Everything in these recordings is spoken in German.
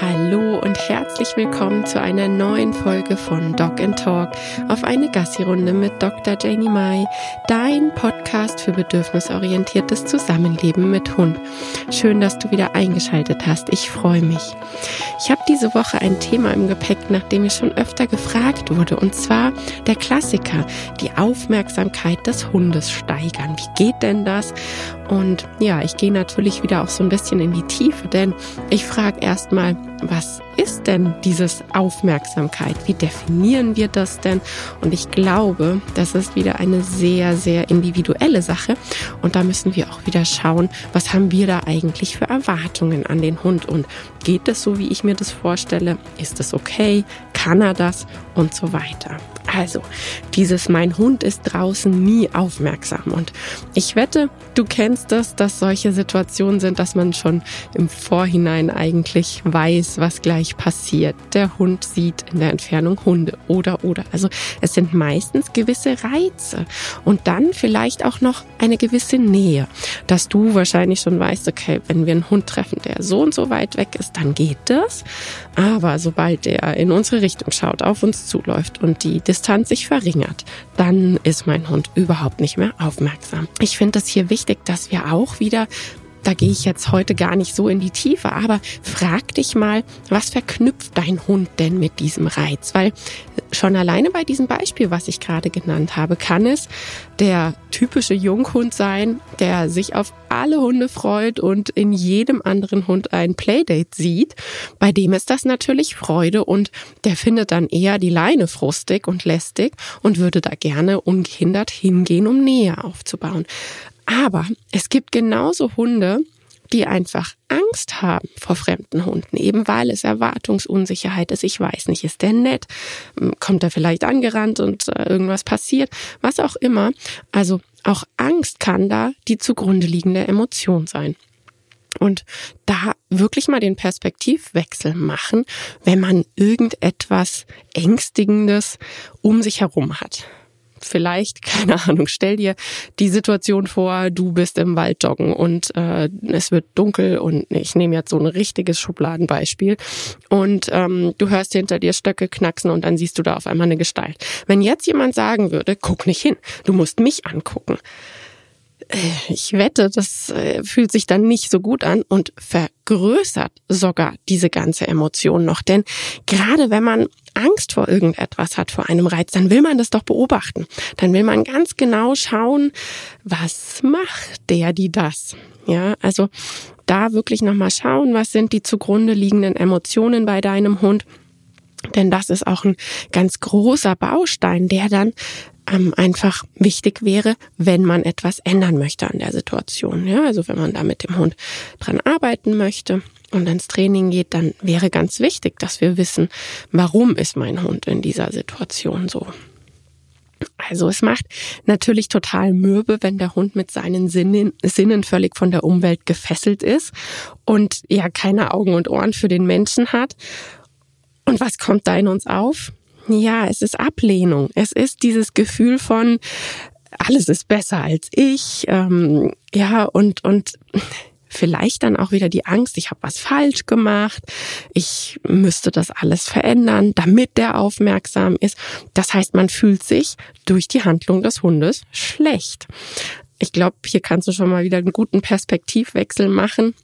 Hallo und herzlich willkommen zu einer neuen Folge von Dog and Talk auf eine Gassi-Runde mit Dr. Janie Mai, dein Podcast für bedürfnisorientiertes Zusammenleben mit Hund. Schön, dass du wieder eingeschaltet hast. Ich freue mich. Ich habe diese Woche ein Thema im Gepäck, nach dem ich schon öfter gefragt wurde, und zwar der Klassiker, die Aufmerksamkeit des Hundes steigern. Wie geht denn das? Und ja, ich gehe natürlich wieder auch so ein bisschen in die Tiefe, denn ich frage erstmal, was ist denn dieses Aufmerksamkeit? Wie definieren wir das denn? Und ich glaube, das ist wieder eine sehr, sehr individuelle Sache. Und da müssen wir auch wieder schauen, was haben wir da eigentlich für Erwartungen an den Hund? Und geht es so, wie ich mir das vorstelle? Ist es okay? Kann er das? Und so weiter. Also, dieses mein Hund ist draußen nie aufmerksam. Und ich wette, du kennst das, dass solche Situationen sind, dass man schon im Vorhinein eigentlich weiß, was gleich passiert. Der Hund sieht in der Entfernung Hunde oder oder. Also es sind meistens gewisse Reize und dann vielleicht auch noch eine gewisse Nähe, dass du wahrscheinlich schon weißt, okay, wenn wir einen Hund treffen, der so und so weit weg ist, dann geht das. Aber sobald der in unsere Richtung schaut, auf uns zuläuft und die Distanz sich verringert, dann ist mein Hund überhaupt nicht mehr aufmerksam. Ich finde es hier wichtig, dass wir auch wieder da gehe ich jetzt heute gar nicht so in die Tiefe, aber frag dich mal, was verknüpft dein Hund denn mit diesem Reiz? Weil schon alleine bei diesem Beispiel, was ich gerade genannt habe, kann es der typische Junghund sein, der sich auf alle Hunde freut und in jedem anderen Hund ein Playdate sieht. Bei dem ist das natürlich Freude und der findet dann eher die Leine frustig und lästig und würde da gerne ungehindert hingehen, um Nähe aufzubauen. Aber es gibt genauso Hunde, die einfach Angst haben vor fremden Hunden, eben weil es Erwartungsunsicherheit ist. Ich weiß nicht, ist der nett? Kommt er vielleicht angerannt und äh, irgendwas passiert? Was auch immer. Also auch Angst kann da die zugrunde liegende Emotion sein. Und da wirklich mal den Perspektivwechsel machen, wenn man irgendetwas Ängstigendes um sich herum hat vielleicht, keine Ahnung, stell dir die Situation vor, du bist im Wald joggen und äh, es wird dunkel und ich nehme jetzt so ein richtiges Schubladenbeispiel und ähm, du hörst hinter dir Stöcke knacksen und dann siehst du da auf einmal eine Gestalt. Wenn jetzt jemand sagen würde, guck nicht hin, du musst mich angucken, äh, ich wette, das äh, fühlt sich dann nicht so gut an und vergrößert sogar diese ganze Emotion noch. Denn gerade wenn man Angst vor irgendetwas hat, vor einem Reiz, dann will man das doch beobachten. Dann will man ganz genau schauen, was macht der, die das? Ja, also da wirklich nochmal schauen, was sind die zugrunde liegenden Emotionen bei deinem Hund. Denn das ist auch ein ganz großer Baustein, der dann ähm, einfach wichtig wäre, wenn man etwas ändern möchte an der Situation. Ja, also wenn man da mit dem Hund dran arbeiten möchte und ins Training geht, dann wäre ganz wichtig, dass wir wissen, warum ist mein Hund in dieser Situation so. Also es macht natürlich total mürbe, wenn der Hund mit seinen Sinnen, Sinnen völlig von der Umwelt gefesselt ist und ja keine Augen und Ohren für den Menschen hat. Und was kommt da in uns auf? Ja, es ist Ablehnung. Es ist dieses Gefühl von alles ist besser als ich. Ähm, ja, und, und vielleicht dann auch wieder die Angst, ich habe was falsch gemacht, ich müsste das alles verändern, damit der aufmerksam ist. Das heißt, man fühlt sich durch die Handlung des Hundes schlecht. Ich glaube, hier kannst du schon mal wieder einen guten Perspektivwechsel machen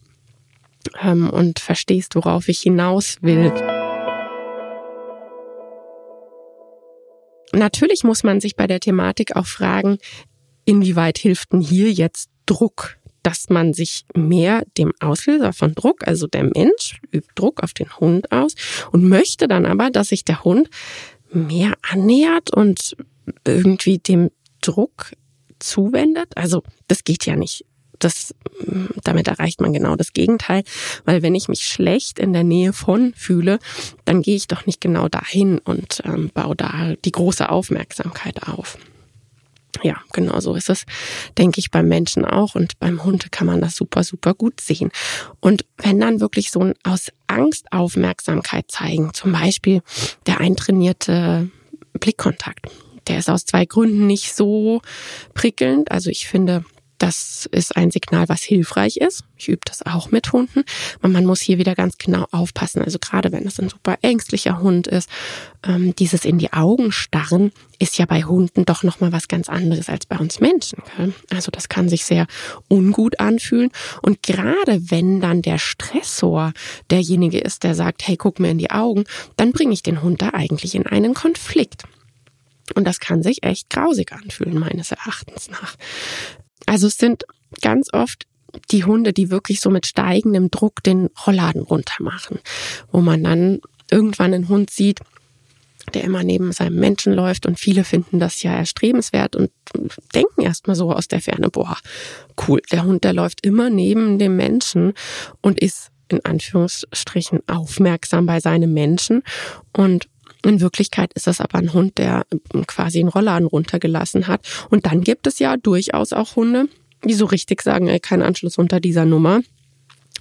ähm, und verstehst, worauf ich hinaus will. Natürlich muss man sich bei der Thematik auch fragen, inwieweit hilft denn hier jetzt Druck? Dass man sich mehr dem Auslöser von Druck, also der Mensch übt Druck auf den Hund aus und möchte dann aber, dass sich der Hund mehr annähert und irgendwie dem Druck zuwendet. Also das geht ja nicht das, damit erreicht man genau das Gegenteil, weil wenn ich mich schlecht in der Nähe von fühle, dann gehe ich doch nicht genau dahin und ähm, baue da die große Aufmerksamkeit auf. Ja, genau so ist es, denke ich, beim Menschen auch und beim Hund kann man das super, super gut sehen. Und wenn dann wirklich so ein aus Angst Aufmerksamkeit zeigen, zum Beispiel der eintrainierte Blickkontakt, der ist aus zwei Gründen nicht so prickelnd. Also ich finde, das ist ein Signal, was hilfreich ist. Ich übe das auch mit Hunden. Und man muss hier wieder ganz genau aufpassen. Also gerade wenn es ein super ängstlicher Hund ist, ähm, dieses in die Augen starren ist ja bei Hunden doch nochmal was ganz anderes als bei uns Menschen. Also das kann sich sehr ungut anfühlen. Und gerade wenn dann der Stressor derjenige ist, der sagt, hey, guck mir in die Augen, dann bringe ich den Hund da eigentlich in einen Konflikt. Und das kann sich echt grausig anfühlen, meines Erachtens nach. Also es sind ganz oft die Hunde, die wirklich so mit steigendem Druck den Rollladen runter machen, wo man dann irgendwann einen Hund sieht, der immer neben seinem Menschen läuft und viele finden das ja erstrebenswert und denken erstmal so aus der Ferne, boah, cool, der Hund, der läuft immer neben dem Menschen und ist in Anführungsstrichen aufmerksam bei seinem Menschen und in Wirklichkeit ist das aber ein Hund, der quasi einen Rollladen runtergelassen hat. Und dann gibt es ja durchaus auch Hunde, die so richtig sagen, ey, kein Anschluss unter dieser Nummer.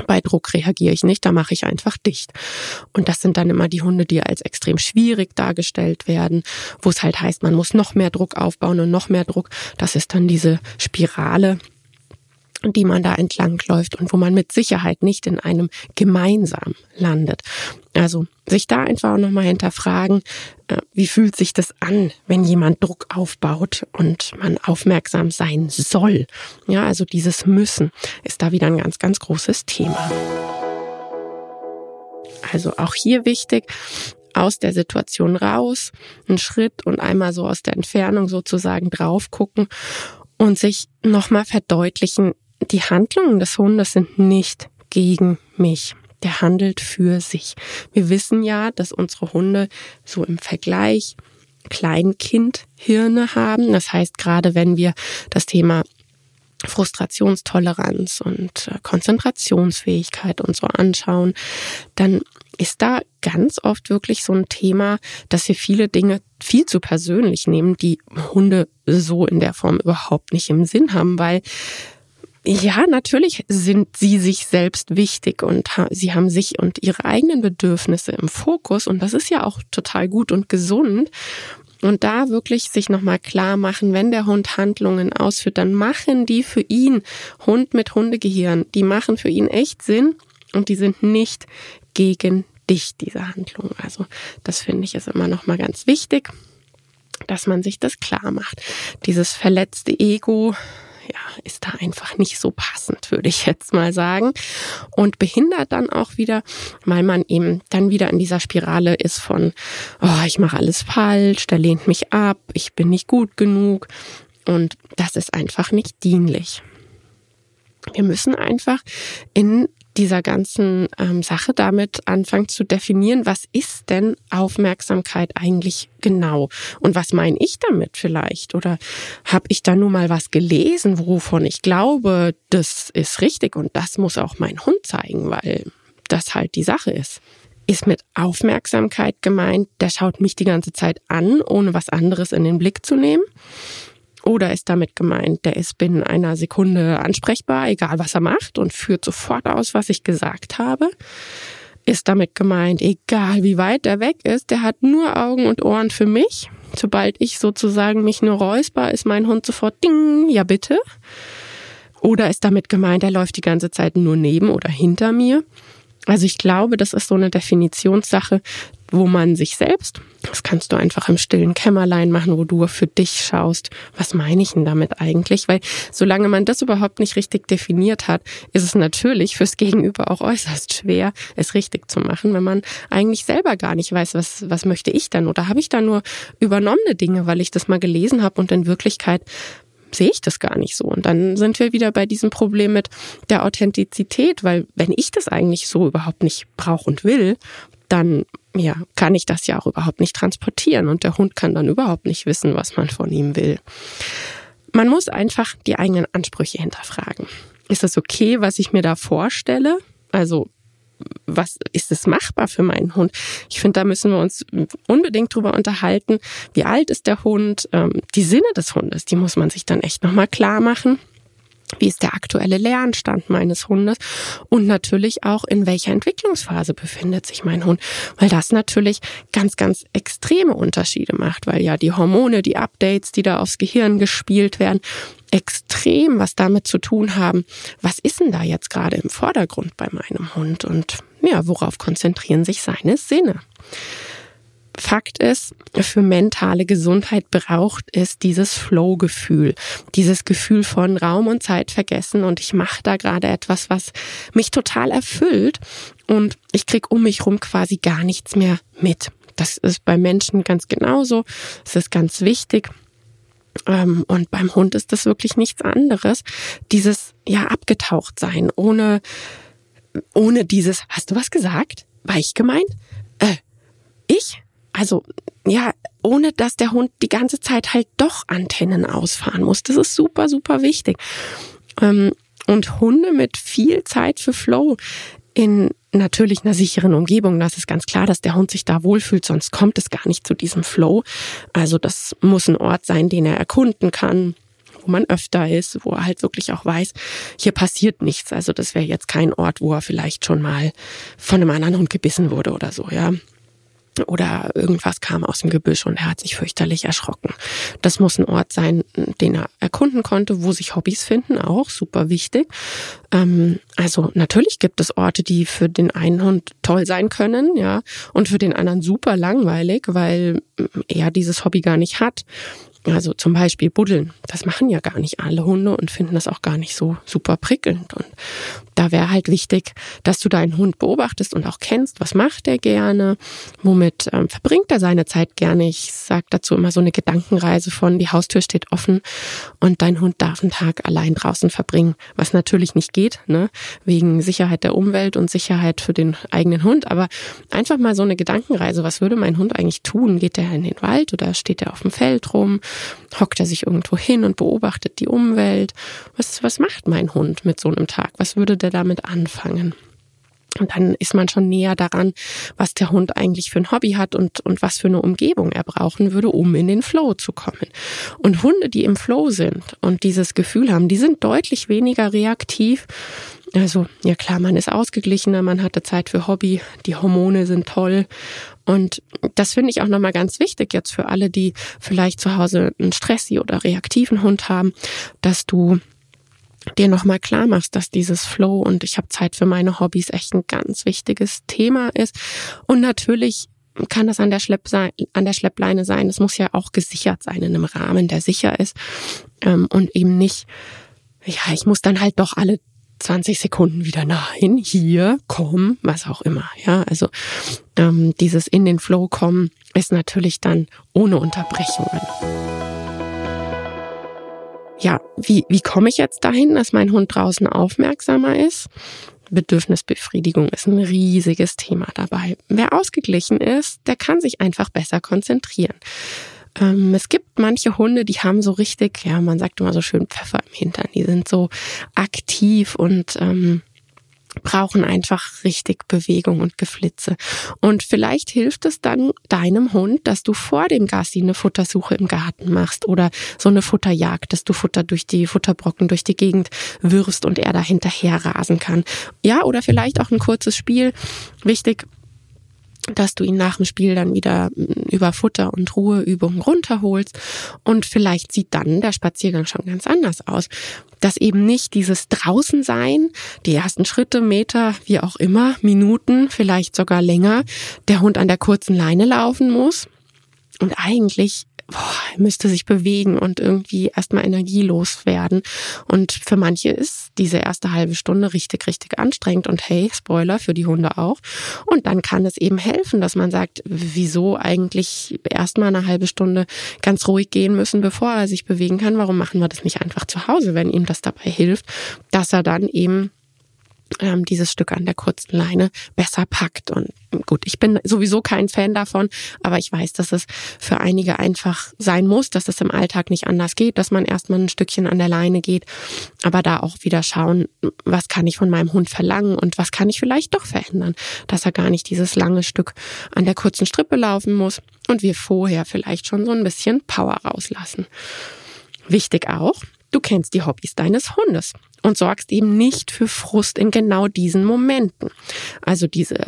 Bei Druck reagiere ich nicht, da mache ich einfach dicht. Und das sind dann immer die Hunde, die als extrem schwierig dargestellt werden, wo es halt heißt, man muss noch mehr Druck aufbauen und noch mehr Druck. Das ist dann diese Spirale, die man da entlang läuft und wo man mit Sicherheit nicht in einem gemeinsam landet. Also sich da einfach nochmal hinterfragen, äh, wie fühlt sich das an, wenn jemand Druck aufbaut und man aufmerksam sein soll. Ja, also dieses Müssen ist da wieder ein ganz, ganz großes Thema. Also auch hier wichtig, aus der Situation raus, einen Schritt und einmal so aus der Entfernung sozusagen drauf gucken und sich nochmal verdeutlichen, die Handlungen des Hundes sind nicht gegen mich. Der handelt für sich. Wir wissen ja, dass unsere Hunde so im Vergleich Kleinkindhirne haben. Das heißt, gerade wenn wir das Thema Frustrationstoleranz und äh, Konzentrationsfähigkeit und so anschauen, dann ist da ganz oft wirklich so ein Thema, dass wir viele Dinge viel zu persönlich nehmen, die Hunde so in der Form überhaupt nicht im Sinn haben, weil ja, natürlich sind sie sich selbst wichtig und sie haben sich und ihre eigenen Bedürfnisse im Fokus und das ist ja auch total gut und gesund. Und da wirklich sich nochmal klar machen, wenn der Hund Handlungen ausführt, dann machen die für ihn, Hund mit Hundegehirn, die machen für ihn echt Sinn und die sind nicht gegen dich, diese Handlungen. Also das finde ich ist immer nochmal ganz wichtig, dass man sich das klar macht. Dieses verletzte Ego, ja, ist da einfach nicht so passend, würde ich jetzt mal sagen. Und behindert dann auch wieder, weil man eben dann wieder in dieser Spirale ist von, oh, ich mache alles falsch, der lehnt mich ab, ich bin nicht gut genug. Und das ist einfach nicht dienlich. Wir müssen einfach in dieser ganzen ähm, Sache damit anfangen zu definieren, was ist denn Aufmerksamkeit eigentlich genau und was meine ich damit vielleicht oder habe ich da nur mal was gelesen, wovon ich glaube, das ist richtig und das muss auch mein Hund zeigen, weil das halt die Sache ist. Ist mit Aufmerksamkeit gemeint, der schaut mich die ganze Zeit an, ohne was anderes in den Blick zu nehmen? Oder ist damit gemeint, der ist binnen einer Sekunde ansprechbar, egal was er macht und führt sofort aus, was ich gesagt habe? Ist damit gemeint, egal wie weit er weg ist, der hat nur Augen und Ohren für mich? Sobald ich sozusagen mich nur räusper, ist mein Hund sofort ding, ja bitte? Oder ist damit gemeint, er läuft die ganze Zeit nur neben oder hinter mir? Also ich glaube, das ist so eine Definitionssache, wo man sich selbst, das kannst du einfach im stillen Kämmerlein machen, wo du für dich schaust, was meine ich denn damit eigentlich? Weil solange man das überhaupt nicht richtig definiert hat, ist es natürlich fürs Gegenüber auch äußerst schwer, es richtig zu machen, wenn man eigentlich selber gar nicht weiß, was, was möchte ich dann? Oder habe ich da nur übernommene Dinge, weil ich das mal gelesen habe und in Wirklichkeit sehe ich das gar nicht so. Und dann sind wir wieder bei diesem Problem mit der Authentizität, weil wenn ich das eigentlich so überhaupt nicht brauche und will, dann ja, kann ich das ja auch überhaupt nicht transportieren und der Hund kann dann überhaupt nicht wissen, was man von ihm will. Man muss einfach die eigenen Ansprüche hinterfragen. Ist das okay, was ich mir da vorstelle? Also was ist es machbar für meinen Hund? Ich finde, da müssen wir uns unbedingt drüber unterhalten. Wie alt ist der Hund? Ähm, die Sinne des Hundes, die muss man sich dann echt nochmal klar machen. Wie ist der aktuelle Lernstand meines Hundes? Und natürlich auch, in welcher Entwicklungsphase befindet sich mein Hund? Weil das natürlich ganz, ganz extreme Unterschiede macht, weil ja die Hormone, die Updates, die da aufs Gehirn gespielt werden, extrem was damit zu tun haben, was ist denn da jetzt gerade im Vordergrund bei meinem Hund und ja, worauf konzentrieren sich seine Sinne? Fakt ist, für mentale Gesundheit braucht es dieses Flow-Gefühl, dieses Gefühl von Raum und Zeit vergessen und ich mache da gerade etwas, was mich total erfüllt und ich krieg um mich rum quasi gar nichts mehr mit. Das ist bei Menschen ganz genauso. Es ist ganz wichtig. Ähm, und beim Hund ist das wirklich nichts anderes. Dieses, ja, abgetaucht sein, ohne, ohne dieses, hast du was gesagt? War ich gemeint? Äh, ich? Also, ja, ohne dass der Hund die ganze Zeit halt doch Antennen ausfahren muss. Das ist super, super wichtig. Ähm, und Hunde mit viel Zeit für Flow in natürlich einer sicheren Umgebung. Das ist ganz klar, dass der Hund sich da wohlfühlt, sonst kommt es gar nicht zu diesem Flow. Also das muss ein Ort sein, den er erkunden kann, wo man öfter ist, wo er halt wirklich auch weiß, hier passiert nichts. Also das wäre jetzt kein Ort, wo er vielleicht schon mal von einem anderen Hund gebissen wurde oder so, ja oder irgendwas kam aus dem Gebüsch und er hat sich fürchterlich erschrocken. Das muss ein Ort sein, den er erkunden konnte, wo sich Hobbys finden, auch super wichtig. Ähm, also natürlich gibt es Orte, die für den einen Hund toll sein können, ja, und für den anderen super langweilig, weil er dieses Hobby gar nicht hat. Also zum Beispiel Buddeln. Das machen ja gar nicht alle Hunde und finden das auch gar nicht so super prickelnd. Und da wäre halt wichtig, dass du deinen Hund beobachtest und auch kennst, was macht er gerne, womit ähm, verbringt er seine Zeit gerne. Ich sage dazu immer so eine Gedankenreise von, die Haustür steht offen und dein Hund darf einen Tag allein draußen verbringen, was natürlich nicht geht, ne? wegen Sicherheit der Umwelt und Sicherheit für den eigenen Hund. Aber einfach mal so eine Gedankenreise, was würde mein Hund eigentlich tun? Geht er in den Wald oder steht er auf dem Feld rum? Hockt er sich irgendwo hin und beobachtet die Umwelt? Was, was macht mein Hund mit so einem Tag? Was würde der damit anfangen? Und dann ist man schon näher daran, was der Hund eigentlich für ein Hobby hat und, und was für eine Umgebung er brauchen würde, um in den Flow zu kommen. Und Hunde, die im Flow sind und dieses Gefühl haben, die sind deutlich weniger reaktiv. Also, ja klar, man ist ausgeglichener, man hatte Zeit für Hobby, die Hormone sind toll. Und das finde ich auch nochmal ganz wichtig jetzt für alle, die vielleicht zu Hause einen Stressi oder reaktiven Hund haben, dass du dir nochmal klar machst, dass dieses Flow und ich habe Zeit für meine Hobbys echt ein ganz wichtiges Thema ist. Und natürlich kann das an der, Schlepp sein, an der Schleppleine sein. Es muss ja auch gesichert sein in einem Rahmen, der sicher ist ähm, und eben nicht, ja, ich muss dann halt doch alle 20 Sekunden wieder nein, hier, komm, was auch immer. Ja, also ähm, dieses in den Flow kommen ist natürlich dann ohne Unterbrechungen ja, wie, wie komme ich jetzt dahin, dass mein Hund draußen aufmerksamer ist? Bedürfnisbefriedigung ist ein riesiges Thema dabei. Wer ausgeglichen ist, der kann sich einfach besser konzentrieren. Ähm, es gibt manche Hunde, die haben so richtig, ja, man sagt immer so schön Pfeffer im Hintern. Die sind so aktiv und ähm, brauchen einfach richtig Bewegung und Geflitze. Und vielleicht hilft es dann deinem Hund, dass du vor dem Gassi eine Futtersuche im Garten machst oder so eine Futterjagd, dass du Futter durch die Futterbrocken durch die Gegend wirfst und er da hinterher rasen kann. Ja, oder vielleicht auch ein kurzes Spiel. Wichtig, dass du ihn nach dem Spiel dann wieder mm, über Futter und Ruheübungen runterholst und vielleicht sieht dann der Spaziergang schon ganz anders aus. Dass eben nicht dieses Draußensein, die ersten Schritte, Meter, wie auch immer, Minuten, vielleicht sogar länger, der Hund an der kurzen Leine laufen muss und eigentlich boah, müsste sich bewegen und irgendwie erstmal energielos werden. Und für manche ist diese erste halbe Stunde richtig, richtig anstrengend. Und hey, Spoiler für die Hunde auch. Und dann kann es eben helfen, dass man sagt, wieso eigentlich erstmal eine halbe Stunde ganz ruhig gehen müssen, bevor er sich bewegen kann. Warum machen wir das nicht einfach zu Hause, wenn ihm das dabei hilft, dass er dann eben ähm, dieses Stück an der kurzen Leine besser packt. Und gut, ich bin sowieso kein Fan davon, aber ich weiß, dass es für einige einfach sein muss, dass es im Alltag nicht anders geht, dass man erstmal ein Stückchen an der Leine geht, aber da auch wieder schauen, was kann ich von meinem Hund verlangen und was kann ich vielleicht doch verändern, dass er gar nicht dieses lange Stück an der kurzen Strippe laufen muss und wir vorher vielleicht schon so ein bisschen Power rauslassen. Wichtig auch, Du kennst die Hobbys deines Hundes und sorgst eben nicht für Frust in genau diesen Momenten. Also diese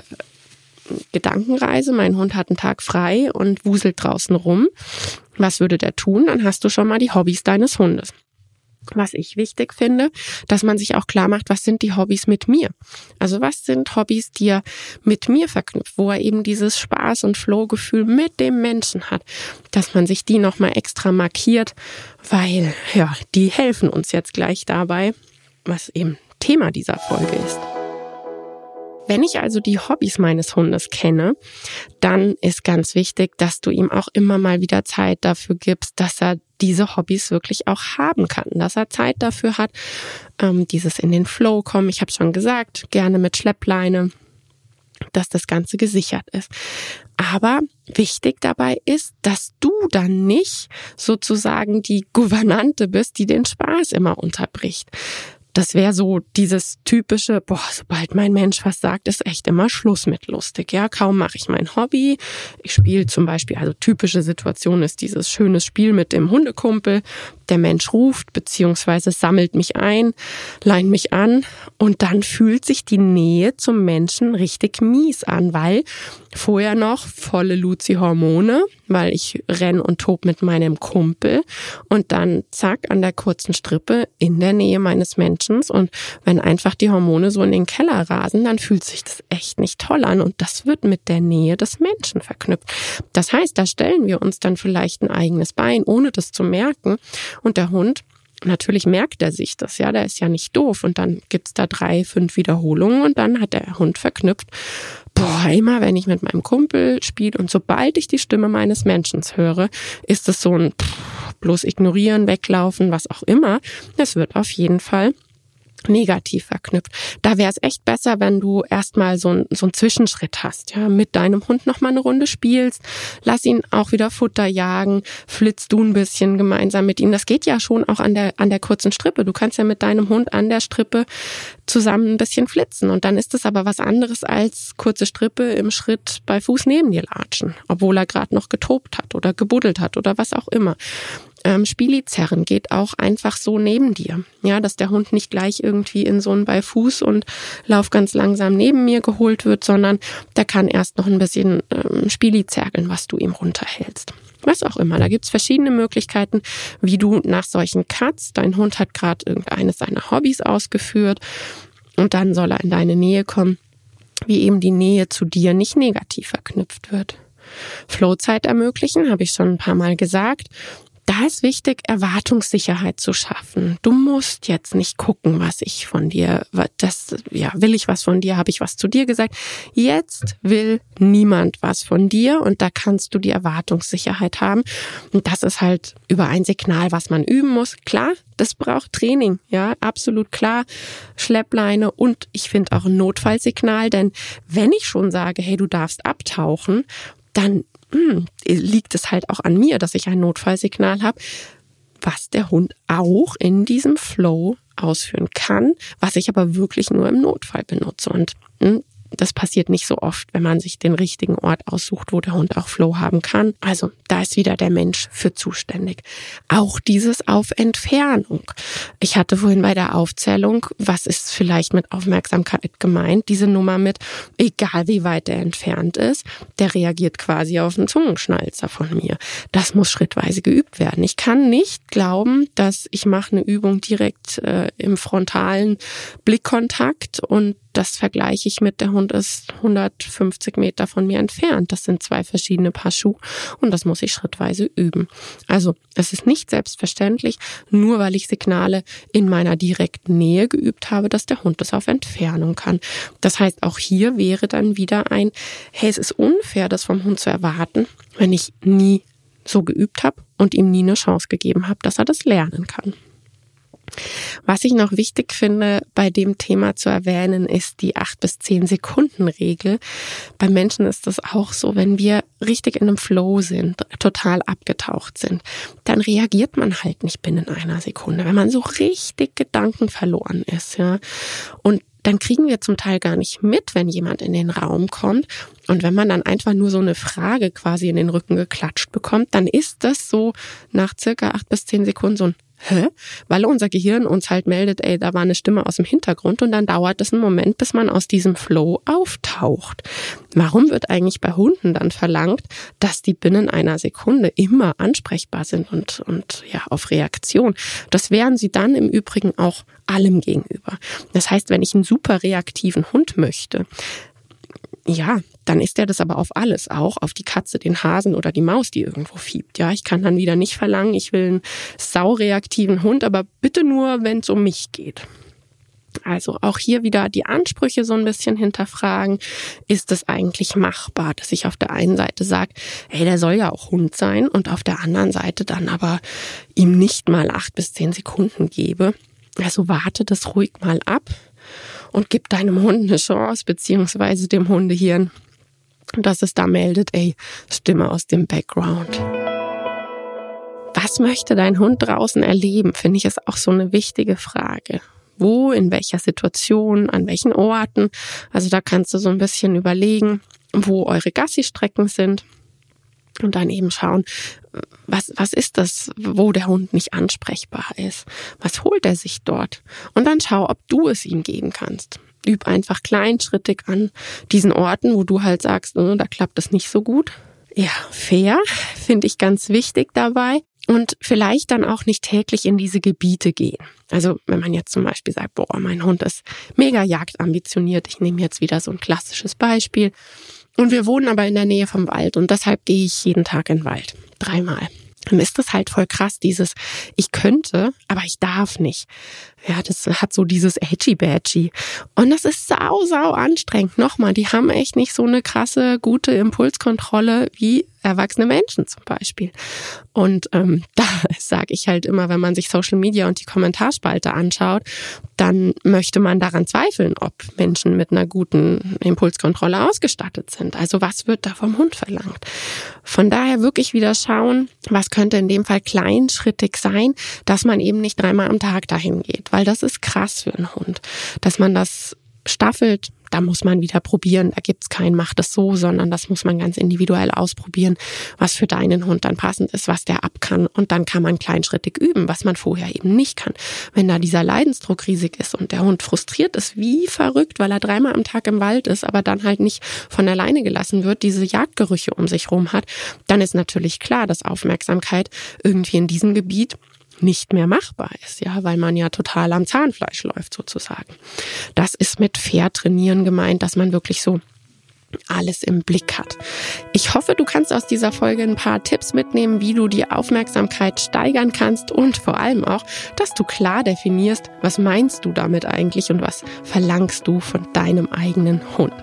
Gedankenreise, mein Hund hat einen Tag frei und wuselt draußen rum. Was würde der tun? Dann hast du schon mal die Hobbys deines Hundes. Was ich wichtig finde, dass man sich auch klar macht, was sind die Hobbys mit mir? Also was sind Hobbys, die er mit mir verknüpft, wo er eben dieses Spaß und Flow-Gefühl mit dem Menschen hat, dass man sich die nochmal extra markiert, weil, ja, die helfen uns jetzt gleich dabei, was eben Thema dieser Folge ist. Wenn ich also die Hobbys meines Hundes kenne, dann ist ganz wichtig, dass du ihm auch immer mal wieder Zeit dafür gibst, dass er diese Hobbys wirklich auch haben kann, dass er Zeit dafür hat, ähm, dieses in den Flow kommen. Ich habe schon gesagt, gerne mit Schleppleine, dass das Ganze gesichert ist. Aber wichtig dabei ist, dass du dann nicht sozusagen die Gouvernante bist, die den Spaß immer unterbricht. Das wäre so dieses typische, boah, sobald mein Mensch was sagt, ist echt immer Schluss mit lustig. Ja, kaum mache ich mein Hobby. Ich spiele zum Beispiel, also typische Situation ist dieses schönes Spiel mit dem Hundekumpel. Der Mensch ruft beziehungsweise sammelt mich ein, leint mich an und dann fühlt sich die Nähe zum Menschen richtig mies an, weil vorher noch volle Luzi-Hormone, weil ich renn und tob mit meinem Kumpel. Und dann zack an der kurzen Strippe in der Nähe meines Menschen. Und wenn einfach die Hormone so in den Keller rasen, dann fühlt sich das echt nicht toll an. Und das wird mit der Nähe des Menschen verknüpft. Das heißt, da stellen wir uns dann vielleicht ein eigenes Bein, ohne das zu merken. Und der Hund Natürlich merkt er sich das, ja, der ist ja nicht doof. Und dann gibt's da drei, fünf Wiederholungen. Und dann hat der Hund verknüpft, boah, immer wenn ich mit meinem Kumpel spiele und sobald ich die Stimme meines Menschen höre, ist es so ein pff, bloß ignorieren, weglaufen, was auch immer. Es wird auf jeden Fall negativ verknüpft. Da wäre es echt besser, wenn du erstmal so, ein, so einen Zwischenschritt hast, ja, mit deinem Hund noch mal eine Runde spielst, lass ihn auch wieder Futter jagen, flitzt du ein bisschen gemeinsam mit ihm. Das geht ja schon auch an der an der kurzen Strippe. Du kannst ja mit deinem Hund an der Strippe zusammen ein bisschen flitzen und dann ist es aber was anderes als kurze Strippe im Schritt bei Fuß neben dir latschen, obwohl er gerade noch getobt hat oder gebuddelt hat oder was auch immer ähm, Spieli zerren geht auch einfach so neben dir. Ja, dass der Hund nicht gleich irgendwie in so ein bei Fuß und Lauf ganz langsam neben mir geholt wird, sondern der kann erst noch ein bisschen ähm, Spieli zergeln, was du ihm runterhältst. Was auch immer. Da gibt's verschiedene Möglichkeiten, wie du nach solchen Cuts, dein Hund hat gerade irgendeines seiner Hobbys ausgeführt und dann soll er in deine Nähe kommen, wie eben die Nähe zu dir nicht negativ verknüpft wird. Flowzeit ermöglichen, habe ich schon ein paar Mal gesagt da ist wichtig, Erwartungssicherheit zu schaffen. Du musst jetzt nicht gucken, was ich von dir, das, ja, will ich was von dir, habe ich was zu dir gesagt. Jetzt will niemand was von dir und da kannst du die Erwartungssicherheit haben. Und das ist halt über ein Signal, was man üben muss. Klar, das braucht Training, ja, absolut klar. Schleppleine und ich finde auch ein Notfallsignal, denn wenn ich schon sage, hey, du darfst abtauchen, dann hm, liegt es halt auch an mir, dass ich ein Notfallsignal habe, was der Hund auch in diesem Flow ausführen kann, was ich aber wirklich nur im Notfall benutze. Und hm, das passiert nicht so oft, wenn man sich den richtigen Ort aussucht, wo der Hund auch Flow haben kann. Also da ist wieder der Mensch für zuständig. Auch dieses auf Entfernung. Ich hatte vorhin bei der Aufzählung, was ist vielleicht mit Aufmerksamkeit gemeint, diese Nummer mit, egal wie weit er entfernt ist, der reagiert quasi auf einen Zungenschnalzer von mir. Das muss schrittweise geübt werden. Ich kann nicht glauben, dass ich mache eine Übung direkt äh, im frontalen Blickkontakt und das vergleiche ich mit, der Hund ist 150 Meter von mir entfernt. Das sind zwei verschiedene Paar Schuhe und das muss ich schrittweise üben. Also es ist nicht selbstverständlich, nur weil ich Signale in meiner direkten Nähe geübt habe, dass der Hund das auf Entfernung kann. Das heißt, auch hier wäre dann wieder ein, hey, es ist unfair, das vom Hund zu erwarten, wenn ich nie so geübt habe und ihm nie eine Chance gegeben habe, dass er das lernen kann. Was ich noch wichtig finde, bei dem Thema zu erwähnen, ist die acht bis zehn Sekunden Regel. Bei Menschen ist das auch so, wenn wir richtig in einem Flow sind, total abgetaucht sind, dann reagiert man halt nicht binnen einer Sekunde, wenn man so richtig Gedanken verloren ist, ja. Und dann kriegen wir zum Teil gar nicht mit, wenn jemand in den Raum kommt. Und wenn man dann einfach nur so eine Frage quasi in den Rücken geklatscht bekommt, dann ist das so nach circa acht bis zehn Sekunden so ein Hä? Weil unser Gehirn uns halt meldet, ey, da war eine Stimme aus dem Hintergrund und dann dauert es einen Moment, bis man aus diesem Flow auftaucht. Warum wird eigentlich bei Hunden dann verlangt, dass die binnen einer Sekunde immer ansprechbar sind und, und ja, auf Reaktion? Das wären sie dann im Übrigen auch allem gegenüber. Das heißt, wenn ich einen super reaktiven Hund möchte, ja, dann ist er das aber auf alles, auch auf die Katze, den Hasen oder die Maus, die irgendwo fiebt. Ja, ich kann dann wieder nicht verlangen, ich will einen saureaktiven Hund, aber bitte nur, wenn es um mich geht. Also auch hier wieder die Ansprüche so ein bisschen hinterfragen. Ist es eigentlich machbar, dass ich auf der einen Seite sage, hey, der soll ja auch Hund sein und auf der anderen Seite dann aber ihm nicht mal acht bis zehn Sekunden gebe? Also warte das ruhig mal ab und gib deinem Hund eine Chance, beziehungsweise dem Hundehirn, dass es da meldet, ey, Stimme aus dem Background. Was möchte dein Hund draußen erleben, finde ich ist auch so eine wichtige Frage. Wo, in welcher Situation, an welchen Orten. Also da kannst du so ein bisschen überlegen, wo eure Gassi-Strecken sind und dann eben schauen, was, was ist das, wo der Hund nicht ansprechbar ist? Was holt er sich dort? Und dann schau, ob du es ihm geben kannst. Üb einfach kleinschrittig an diesen Orten, wo du halt sagst, oh, da klappt es nicht so gut. Ja, fair finde ich ganz wichtig dabei. Und vielleicht dann auch nicht täglich in diese Gebiete gehen. Also wenn man jetzt zum Beispiel sagt, boah, mein Hund ist mega jagdambitioniert. Ich nehme jetzt wieder so ein klassisches Beispiel. Und wir wohnen aber in der Nähe vom Wald und deshalb gehe ich jeden Tag in den Wald. Dreimal. Dann ist das halt voll krass, dieses, ich könnte, aber ich darf nicht. Ja, das hat so dieses edgy badgy. Und das ist sau, sau anstrengend. Nochmal, die haben echt nicht so eine krasse, gute Impulskontrolle wie erwachsene Menschen zum Beispiel. Und ähm, da sage ich halt immer, wenn man sich Social Media und die Kommentarspalte anschaut, dann möchte man daran zweifeln, ob Menschen mit einer guten Impulskontrolle ausgestattet sind. Also was wird da vom Hund verlangt? Von daher wirklich wieder schauen, was könnte in dem Fall kleinschrittig sein, dass man eben nicht dreimal am Tag dahin geht, weil das ist krass für einen Hund, dass man das staffelt, da muss man wieder probieren. Da gibt's kein Mach das so, sondern das muss man ganz individuell ausprobieren, was für deinen Hund dann passend ist, was der ab kann. Und dann kann man kleinschrittig üben, was man vorher eben nicht kann. Wenn da dieser Leidensdruck riesig ist und der Hund frustriert ist, wie verrückt, weil er dreimal am Tag im Wald ist, aber dann halt nicht von alleine gelassen wird, diese Jagdgerüche um sich rum hat, dann ist natürlich klar, dass Aufmerksamkeit irgendwie in diesem Gebiet nicht mehr machbar ist, ja, weil man ja total am Zahnfleisch läuft sozusagen. Das ist mit fair trainieren gemeint, dass man wirklich so alles im Blick hat. Ich hoffe, du kannst aus dieser Folge ein paar Tipps mitnehmen, wie du die Aufmerksamkeit steigern kannst und vor allem auch, dass du klar definierst, was meinst du damit eigentlich und was verlangst du von deinem eigenen Hund.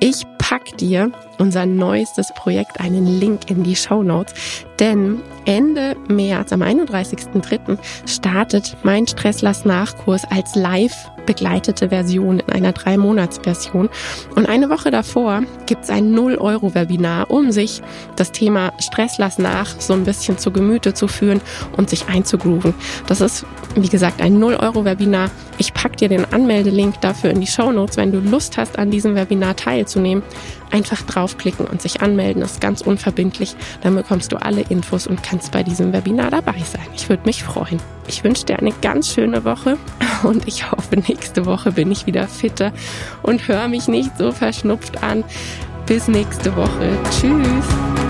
Ich pack dir unser neuestes Projekt einen Link in die Show Notes, denn Ende März, am 31.03. startet mein Stresslass Nachkurs als live begleitete Version in einer drei Monats Version. Und eine Woche davor gibt's ein 0-Euro-Webinar, um sich das Thema Stresslass nach so ein bisschen zu Gemüte zu führen und sich einzugrooven. Das ist, wie gesagt, ein 0-Euro-Webinar. Ich pack dir den Anmeldelink dafür in die Show Notes, wenn du Lust hast, an diesem Webinar teilzunehmen. Einfach draufklicken und sich anmelden. Das ist ganz unverbindlich. Dann bekommst du alle Infos und kannst bei diesem Webinar dabei sein. Ich würde mich freuen. Ich wünsche dir eine ganz schöne Woche und ich hoffe, nächste Woche bin ich wieder fitter und höre mich nicht so verschnupft an. Bis nächste Woche. Tschüss.